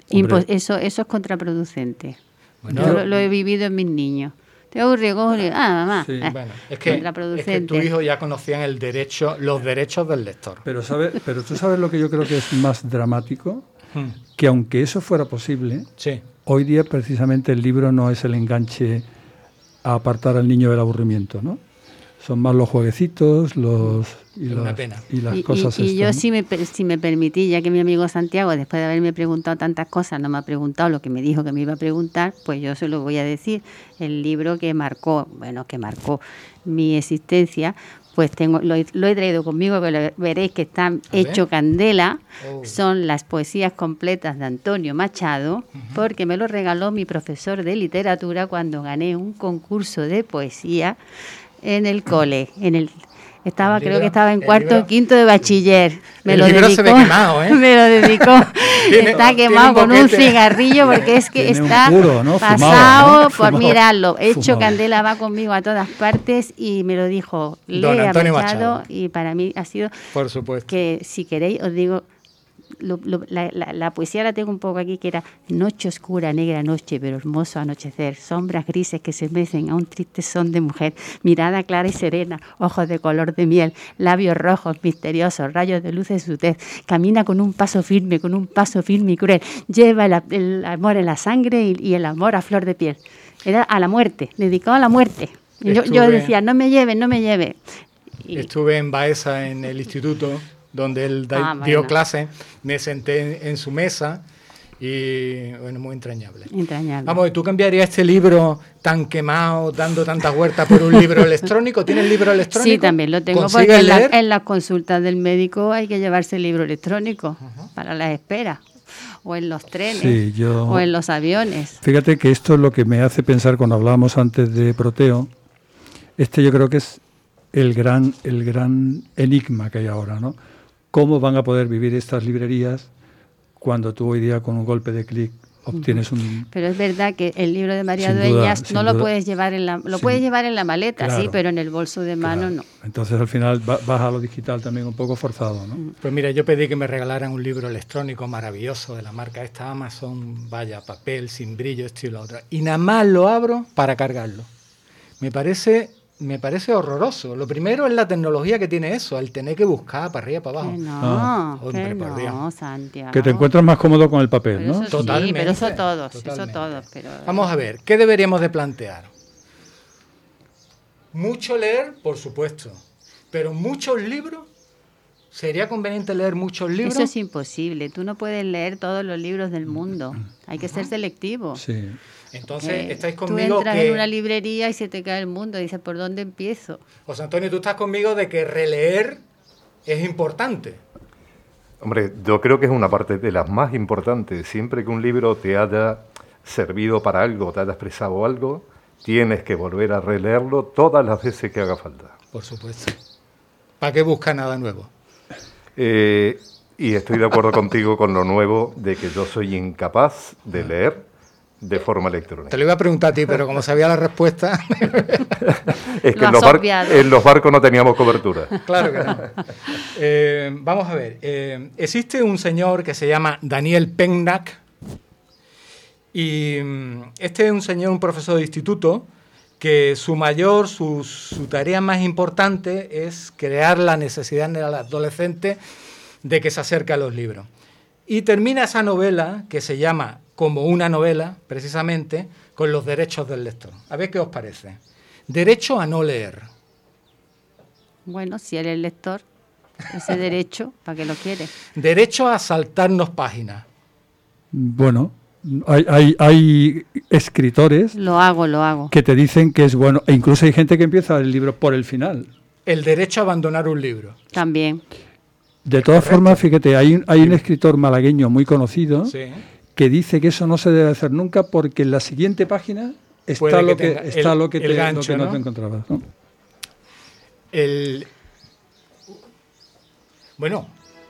Impo- eso, eso es contraproducente. Bueno, Yo lo, lo he vivido en mis niños. Te aburrido, coge un libro. Ah, mamá. Sí, eh, bueno, es que, es que tu hijo ya conocían el derecho, los derechos del lector. Pero, sabe, pero tú sabes lo que yo creo que es más dramático, Hmm. que aunque eso fuera posible, Sí. hoy día precisamente el libro no es el enganche a apartar al niño del aburrimiento, ¿no? Son más los jueguecitos, los y, una las- pena. y las Y- y- cosas y, estas, yo si me, si me permití, ya que mi amigo Santiago, después de haberme preguntado tantas cosas, no me ha preguntado lo que me dijo que me iba a preguntar, pues yo se lo voy a decir. El libro que marcó, bueno, que marcó mi existencia, pues tengo, lo, he- lo he traído conmigo, que lo veréis que está hecho candela. Oh. Son las poesías completas de Antonio Machado, porque me lo regaló mi profesor de literatura cuando gané un concurso de poesía en el cole, en el estaba El creo libro- que estaba en cuarto o quinto de bachiller. Me el lo libro dedicó, se ve quemado, ¿eh? me lo dedicó. Tiene- está quemado un con un cigarrillo porque es que Tiene está puro, ¿no? Fumado, pasado ¿no? por Fumado. mirarlo. Hecho Fumado. candela va conmigo a todas partes y me lo dijo Don Lea Antonio Machado, Machado. y para mí ha sido Por supuesto. que si queréis os digo lo- lo- la, la- la poesía la tengo un poco aquí que era noche oscura negra noche pero hermoso anochecer sombras grises que se mecen a un triste son de mujer mirada clara y serena ojos de color de miel labios rojos misteriosos rayos de luz en su tez camina con un paso firme con un paso firme y cruel lleva el, el amor en la sangre y, y el amor a flor de piel. Era a la muerte dedicado a la muerte. Yo, yo decía no me lleve no me lleve Y- Estuve en Baeza, en el instituto, donde él da- Ah, dio bueno. clase. Me senté en, en su mesa y, bueno, muy entrañable. entrañable Vamos, ¿y ¿tú cambiarías este libro tan quemado, dando tantas vueltas por un libro electrónico? ¿Tienes libro electrónico? Sí, también lo tengo ¿Consigues porque en, la- en las consultas del médico hay que llevarse el libro electrónico para las esperas, o en los trenes, Sí, yo- o en los aviones. Fíjate que esto es lo que me hace pensar cuando hablábamos antes de Proteo. Este yo creo que es el gran, el gran enigma que hay ahora, ¿no? ¿Cómo van a poder vivir estas librerías cuando tú hoy día con un golpe de clic obtienes un... Pero es verdad que el libro de María duda, Dueñas sin no lo duda. puedes llevar en la, lo Sin- puedes llevar en la maleta, sí, Claro. pero en el bolso de mano no. Entonces al final va- vas a lo digital también un poco forzado, ¿no? Pues mira, yo pedí que me regalaran un libro electrónico maravilloso de la marca esta Amazon, vaya, papel, sin brillo, esto y lo otro. Y nada más lo abro para cargarlo. Me parece, me parece horroroso. Lo primero es la tecnología que tiene eso, el tener que buscar para arriba, para abajo. Que no, Ah. Hombre, que por Dios. no, Santiago. Que te encuentras más cómodo con el papel, Pero ¿no? eso sí, Totalmente, pero eso todos, eso totalmente. todos. Pero, Vamos a ver, ¿qué deberíamos de plantear? Mucho leer, por supuesto, pero muchos libros. ¿Sería conveniente leer muchos libros? Eso es imposible. Tú no puedes leer todos los libros del mundo. Hay que ser selectivo. Sí. Entonces, Eh, estáis tú conmigo entras que... en una librería y se te cae el mundo. Y dices, ¿por dónde empiezo? José Antonio, tú estás conmigo de que releer es importante. Hombre, yo creo que es una parte de las más importantes. Siempre que un libro te haya servido para algo, te haya expresado algo, tienes que volver a releerlo todas las veces que haga falta. Por supuesto. ¿Para qué busca nada nuevo? Eh, y estoy de acuerdo contigo con lo nuevo de que yo soy incapaz de leer de forma electrónica. Te lo iba a preguntar a ti, pero como sabía la respuesta, Es que los, en los barcos no teníamos cobertura. claro que no. Eh, vamos a ver. eh, existe un señor que se llama Daniel Pennack y mm, este es un señor, un profesor de instituto, que su mayor, su, su tarea más importante es crear la necesidad en el adolescente de que se acerque a los libros. Y termina esa novela, que se llama como una novela, precisamente, con los derechos del lector. A ver qué os parece. Derecho a no leer. Bueno, si eres lector, ese derecho, ¿para qué lo quieres? Derecho a saltarnos páginas. Bueno, hay, hay, hay escritores Lo hago, lo hago. que te dicen que es bueno, e incluso hay gente que empieza el libro por el final. El derecho a abandonar un libro. También. De todas formas, fíjate, hay un, hay un escritor malagueño muy conocido Sí. Que dice que eso no se debe hacer nunca porque en la siguiente página está lo que está el- lo que, te, lo gancho, que no, ¿no? te encontrabas. ¿no? El... Bueno,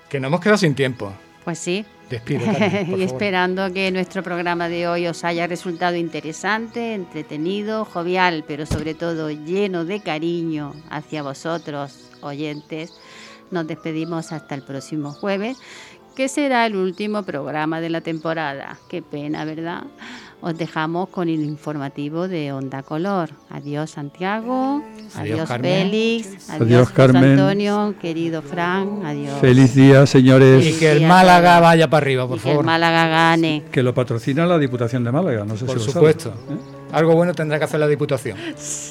que no hemos quedado sin tiempo. Pues sí. Despido, y esperando que nuestro programa de hoy os haya resultado interesante, entretenido, jovial, pero sobre todo lleno de cariño hacia vosotros, oyentes. Nos despedimos hasta el próximo jueves, que será el último programa de la temporada. Qué pena, ¿verdad? os dejamos con el informativo de Onda Color. Adiós Santiago, adiós, Félix, adiós, Carmen. Antonio, querido Fran, adiós. Feliz día, señores. Y que el Málaga vaya para arriba, por favor. Que el Málaga gane. Que lo patrocina la Diputación de Málaga, no sé por si supuesto. ¿eh? Algo bueno tendrá que hacer la Diputación.